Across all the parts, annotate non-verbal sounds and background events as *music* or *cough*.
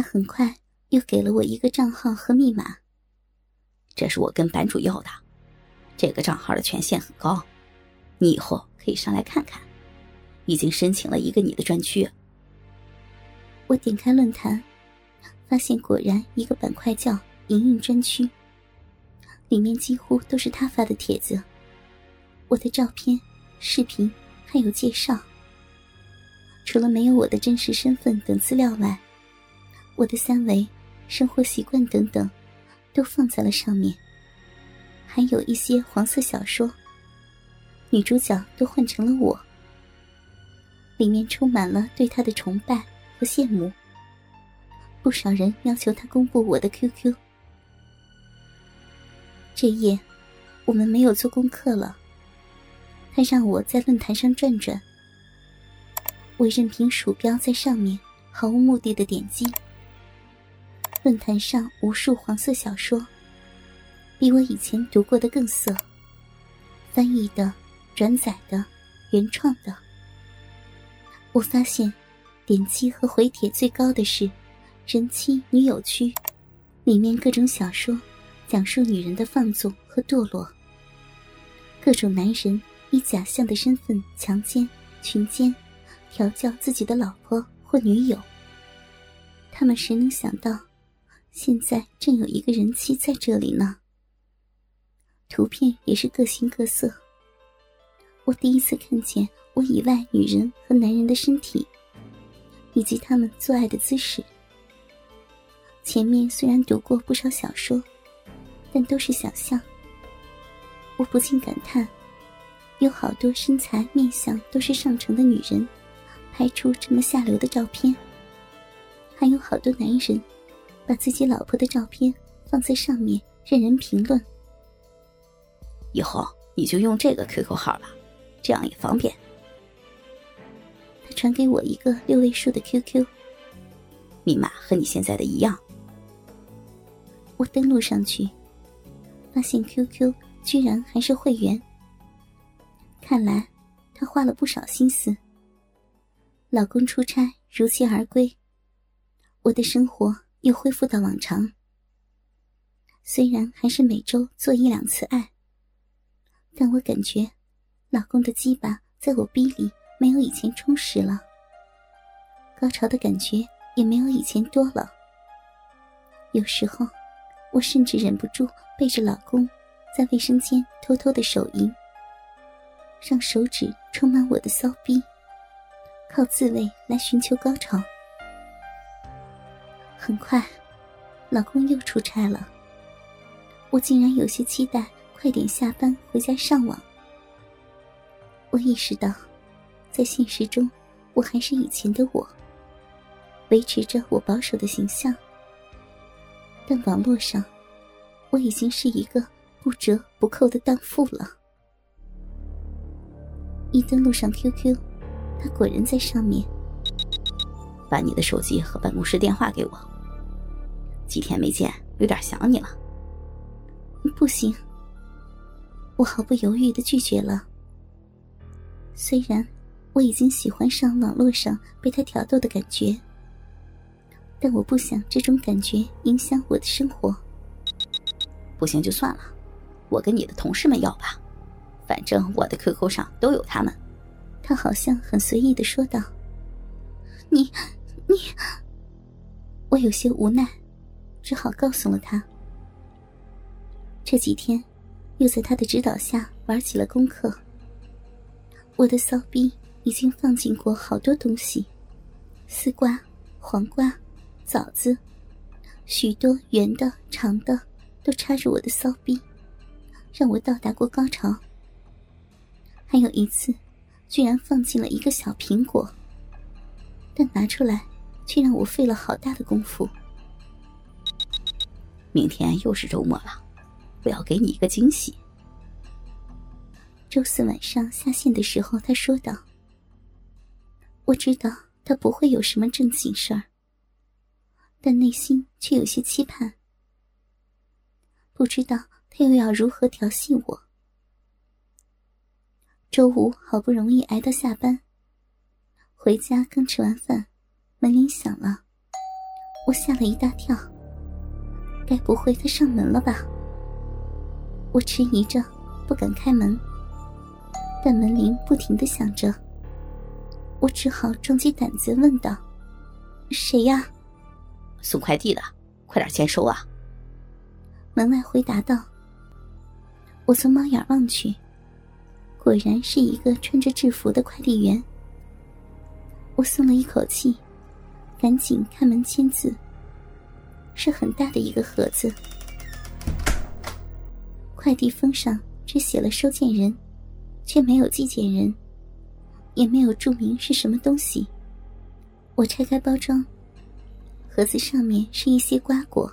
他很快又给了我一个账号和密码。这是我跟版主要的，这个账号的权限很高，你以后可以上来看看。已经申请了一个你的专区。我点开论坛，发现果然一个板块叫“莹莹专区”，里面几乎都是他发的帖子，我的照片、视频还有介绍。除了没有我的真实身份等资料外，我的三围、生活习惯等等，都放在了上面。还有一些黄色小说，女主角都换成了我。里面充满了对他的崇拜和羡慕。不少人要求他公布我的 QQ。这夜，我们没有做功课了。他让我在论坛上转转，我任凭鼠标在上面毫无目的的点击。论坛上无数黄色小说，比我以前读过的更色。翻译的、转载的、原创的。我发现，点击和回帖最高的是“人妻女友区”，里面各种小说讲述女人的放纵和堕落。各种男人以假象的身份强奸、群奸、调教自己的老婆或女友。他们谁能想到，现在正有一个人妻在这里呢？图片也是各形各色。我第一次看见。我以外女人和男人的身体，以及他们做爱的姿势。前面虽然读过不少小说，但都是想象。我不禁感叹：有好多身材面相都是上乘的女人，拍出这么下流的照片；还有好多男人，把自己老婆的照片放在上面，任人评论。以后你就用这个 QQ 号吧，这样也方便。他传给我一个六位数的 QQ，密码和你现在的一样。我登录上去，发现 QQ 居然还是会员。看来他花了不少心思。老公出差如期而归，我的生活又恢复到往常。虽然还是每周做一两次爱，但我感觉老公的鸡巴在我逼里。没有以前充实了，高潮的感觉也没有以前多了。有时候，我甚至忍不住背着老公，在卫生间偷偷的手淫，让手指充满我的骚逼，靠自慰来寻求高潮。很快，老公又出差了，我竟然有些期待快点下班回家上网。我意识到。在现实中，我还是以前的我，维持着我保守的形象。但网络上，我已经是一个不折不扣的荡妇了。一登录上 QQ，他果然在上面。把你的手机和办公室电话给我。几天没见，有点想你了。不行，我毫不犹豫的拒绝了。虽然。我已经喜欢上网络上被他挑逗的感觉，但我不想这种感觉影响我的生活。不行就算了，我跟你的同事们要吧，反正我的 QQ 上都有他们。他好像很随意的说道：“你，你 *laughs* ……”我有些无奈，只好告诉了他。这几天，又在他的指导下玩起了功课。我的骚逼。已经放进过好多东西，丝瓜、黄瓜、枣子，许多圆的、长的，都插着我的骚逼，让我到达过高潮。还有一次，居然放进了一个小苹果，但拿出来却让我费了好大的功夫。明天又是周末了，我要给你一个惊喜。周四晚上下线的时候，他说道。我知道他不会有什么正经事儿，但内心却有些期盼。不知道他又要如何调戏我。周五好不容易挨到下班，回家刚吃完饭，门铃响了，我吓了一大跳，该不会他上门了吧？我迟疑着，不敢开门，但门铃不停的响着，我只好壮起胆子问道：“谁呀？”送快递的，快点签收啊！门外回答道。我从猫眼望去，果然是一个穿着制服的快递员。我松了一口气，赶紧开门签字。是很大的一个盒子，快递封上只写了收件人，却没有寄件人，也没有注明是什么东西。我拆开包装，盒子上面是一些瓜果，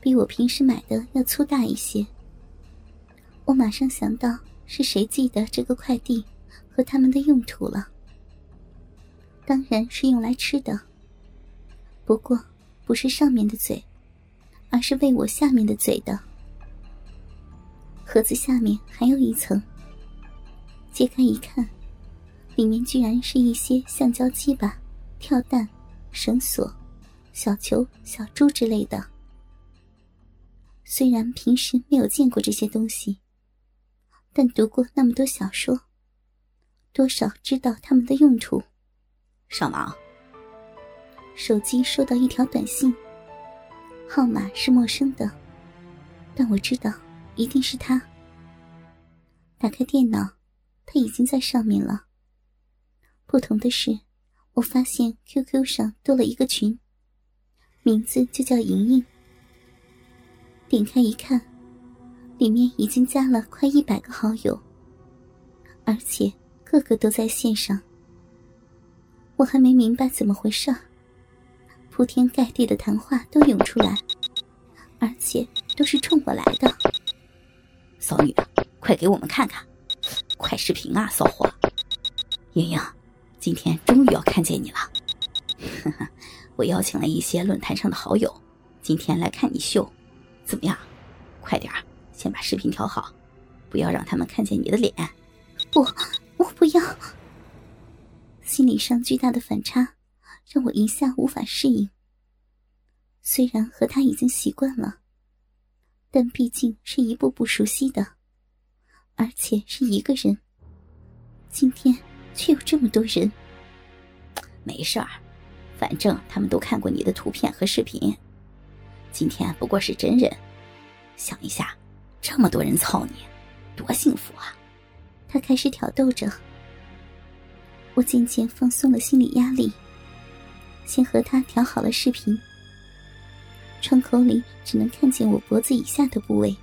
比我平时买的要粗大一些。我马上想到是谁寄的这个快递和他们的用途了，当然是用来吃的。不过不是上面的嘴，而是喂我下面的嘴的。盒子下面还有一层，揭开一看，里面居然是一些橡胶鸡巴、跳蛋、绳索、小球、小猪之类的。虽然平时没有见过这些东西。但读过那么多小说，多少知道他们的用途。上网，手机收到一条短信，号码是陌生的，但我知道一定是他。打开电脑，他已经在上面了。不同的是，我发现 QQ 上多了一个群，名字就叫莹莹。点开一看。里面已经加了快一百个好友，而且个个都在线上。我还没明白怎么回事，铺天盖地的谈话都涌出来，而且都是冲我来的。骚女，快给我们看看，快视频啊，骚货！莹莹，今天终于要看见你了。*laughs* 我邀请了一些论坛上的好友，今天来看你秀，怎么样？快点！先把视频调好，不要让他们看见你的脸。不，我不要。心理上巨大的反差，让我一下无法适应。虽然和他已经习惯了，但毕竟是一步步熟悉的，而且是一个人。今天却有这么多人。没事儿，反正他们都看过你的图片和视频。今天不过是真人，想一下。这么多人操你，多幸福啊！他开始挑逗着，我渐渐放松了心理压力，先和他调好了视频。窗口里只能看见我脖子以下的部位。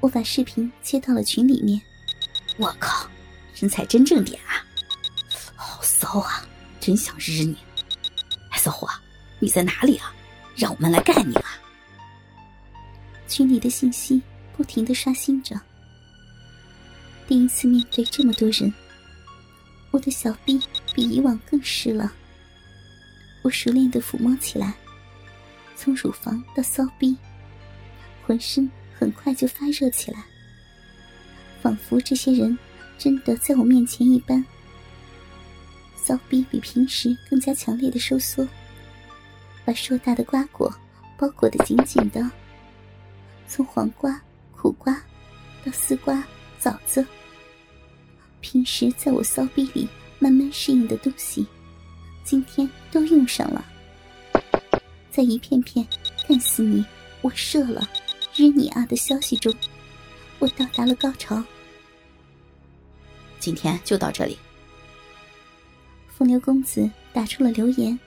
我把视频切到了群里面。我靠，身材真正点啊！好骚啊，真想日你！哎，骚货，你在哪里啊？让我们来干你啊！群里的信息不停的刷新着。第一次面对这么多人，我的小臂比以往更湿了。我熟练的抚摸起来，从乳房到骚逼，浑身很快就发热起来，仿佛这些人真的在我面前一般。骚逼比平时更加强烈的收缩，把硕大的瓜果包裹得紧紧的。从黄瓜、苦瓜到丝瓜、枣子，平时在我骚逼里慢慢适应的东西，今天都用上了。在一片片“干死你，我射了，日你啊”的消息中，我到达了高潮。今天就到这里。风流公子打出了留言，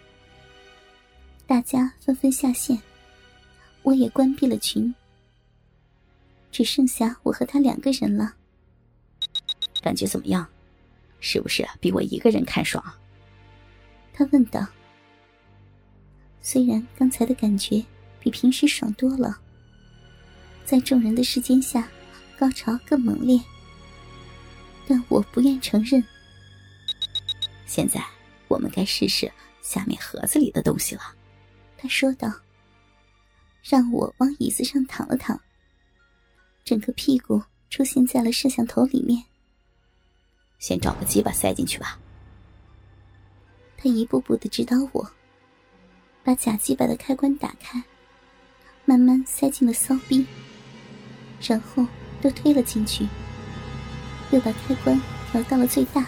大家纷纷下线，我也关闭了群。只剩下我和他两个人了，感觉怎么样？是不是比我一个人看爽？他问道。虽然刚才的感觉比平时爽多了，在众人的视线下，高潮更猛烈，但我不愿承认。现在我们该试试下面盒子里的东西了，他说道，让我往椅子上躺了躺。整个屁股出现在了摄像头里面。先找个鸡巴塞进去吧。他一步步的指导我。把假鸡巴的开关打开，慢慢塞进了骚逼，然后又推了进去，又把开关调到了最大。